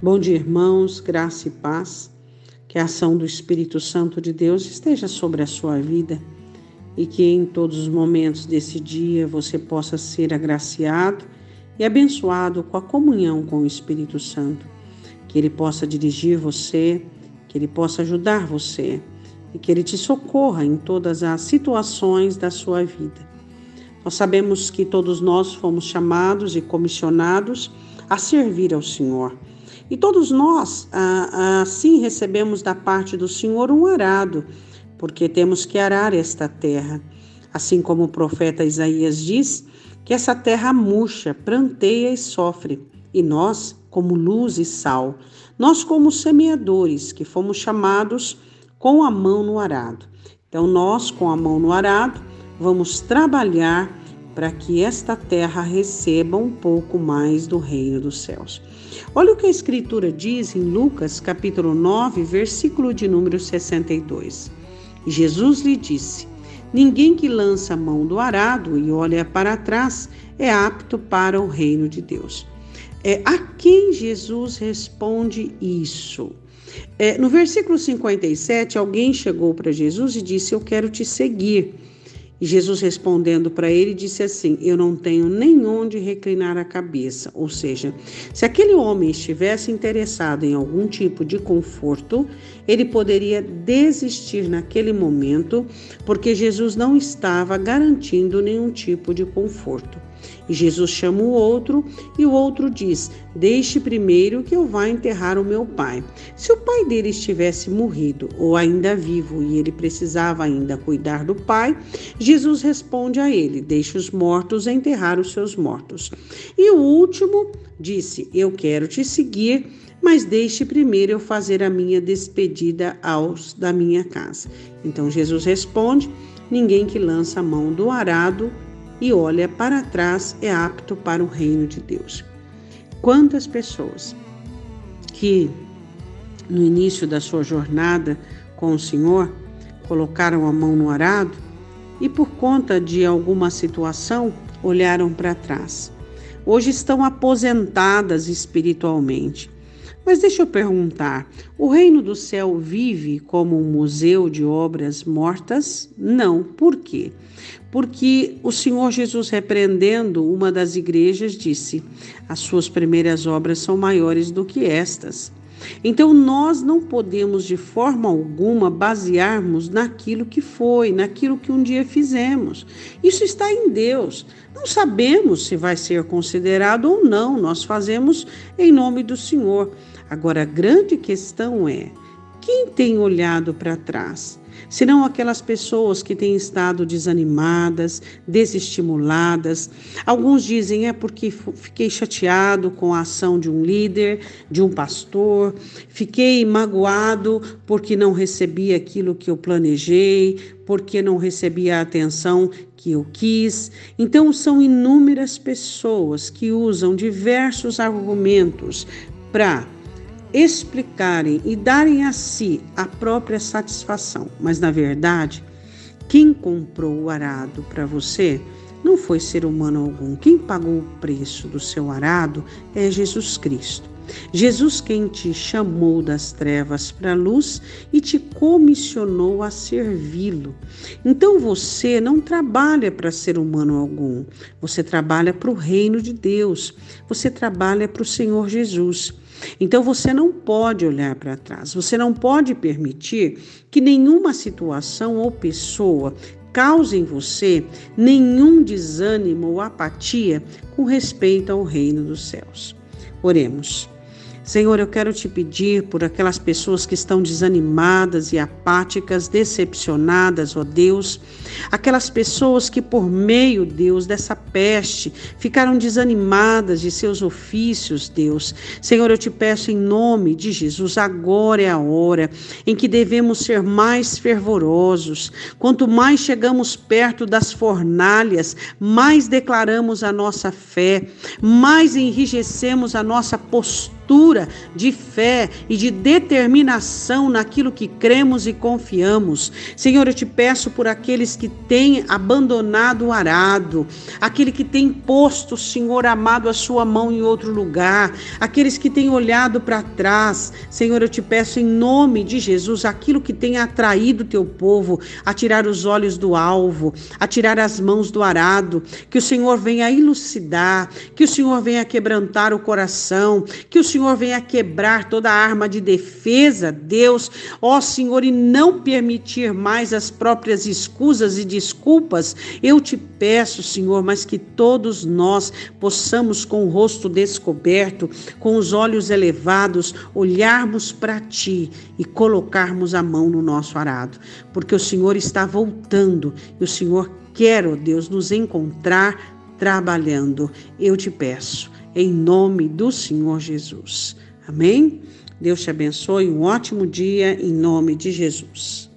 Bom dia, irmãos, graça e paz. Que a ação do Espírito Santo de Deus esteja sobre a sua vida e que em todos os momentos desse dia você possa ser agraciado e abençoado com a comunhão com o Espírito Santo. Que ele possa dirigir você, que ele possa ajudar você e que ele te socorra em todas as situações da sua vida. Nós sabemos que todos nós fomos chamados e comissionados a servir ao Senhor. E todos nós, assim, recebemos da parte do Senhor um arado, porque temos que arar esta terra. Assim como o profeta Isaías diz, que essa terra murcha, pranteia e sofre, e nós, como luz e sal, nós, como semeadores, que fomos chamados com a mão no arado. Então, nós, com a mão no arado, vamos trabalhar para que esta terra receba um pouco mais do reino dos céus. Olha o que a Escritura diz em Lucas, capítulo 9, versículo de número 62. Jesus lhe disse: Ninguém que lança a mão do arado e olha para trás é apto para o reino de Deus. É a quem Jesus responde isso? É, no versículo 57, alguém chegou para Jesus e disse: Eu quero te seguir. E Jesus respondendo para ele disse assim: Eu não tenho nem onde reclinar a cabeça. Ou seja, se aquele homem estivesse interessado em algum tipo de conforto, ele poderia desistir naquele momento, porque Jesus não estava garantindo nenhum tipo de conforto. E Jesus chama o outro e o outro diz: Deixe primeiro que eu vá enterrar o meu pai. Se o pai dele estivesse morrido ou ainda vivo e ele precisava ainda cuidar do pai, Jesus responde a ele: Deixe os mortos enterrar os seus mortos. E o último disse: Eu quero te seguir mas deixe primeiro eu fazer a minha despedida aos da minha casa. Então Jesus responde: Ninguém que lança a mão do arado e olha para trás é apto para o reino de Deus. Quantas pessoas que no início da sua jornada com o Senhor colocaram a mão no arado e por conta de alguma situação olharam para trás. Hoje estão aposentadas espiritualmente mas deixa eu perguntar: o reino do céu vive como um museu de obras mortas? Não. Por quê? Porque o Senhor Jesus, repreendendo uma das igrejas, disse: as suas primeiras obras são maiores do que estas. Então, nós não podemos de forma alguma basearmos naquilo que foi, naquilo que um dia fizemos. Isso está em Deus. Não sabemos se vai ser considerado ou não, nós fazemos em nome do Senhor. Agora, a grande questão é: quem tem olhado para trás? Serão aquelas pessoas que têm estado desanimadas, desestimuladas. Alguns dizem é porque fiquei chateado com a ação de um líder, de um pastor, fiquei magoado porque não recebi aquilo que eu planejei, porque não recebi a atenção que eu quis. Então, são inúmeras pessoas que usam diversos argumentos para explicarem e darem a si a própria satisfação. Mas, na verdade, quem comprou o arado para você não foi ser humano algum. Quem pagou o preço do seu arado é Jesus Cristo. Jesus quem te chamou das trevas para a luz e te comissionou a servi-lo. Então você não trabalha para ser humano algum, você trabalha para o reino de Deus, você trabalha para o Senhor Jesus. Então você não pode olhar para trás, você não pode permitir que nenhuma situação ou pessoa cause em você nenhum desânimo ou apatia com respeito ao reino dos céus. Oremos. Senhor, eu quero te pedir por aquelas pessoas que estão desanimadas e apáticas, decepcionadas, ó Deus, aquelas pessoas que por meio, Deus, dessa peste ficaram desanimadas de seus ofícios, Deus. Senhor, eu te peço em nome de Jesus, agora é a hora em que devemos ser mais fervorosos. Quanto mais chegamos perto das fornalhas, mais declaramos a nossa fé, mais enrijecemos a nossa postura postura de fé e de determinação naquilo que cremos e confiamos. Senhor, eu te peço por aqueles que têm abandonado o arado, aquele que tem posto, Senhor amado, a sua mão em outro lugar, aqueles que têm olhado para trás. Senhor, eu te peço em nome de Jesus aquilo que tem atraído teu povo a tirar os olhos do alvo, a tirar as mãos do arado, que o Senhor venha elucidar, que o Senhor venha quebrantar o coração, que o Senhor venha quebrar toda a arma de defesa, Deus, ó Senhor, e não permitir mais as próprias escusas e desculpas. Eu te peço, Senhor, mas que todos nós possamos, com o rosto descoberto, com os olhos elevados, olharmos para Ti e colocarmos a mão no nosso arado, porque o Senhor está voltando e o Senhor quer, ó Deus, nos encontrar trabalhando. Eu te peço, em nome do Senhor Jesus. Amém? Deus te abençoe, um ótimo dia em nome de Jesus.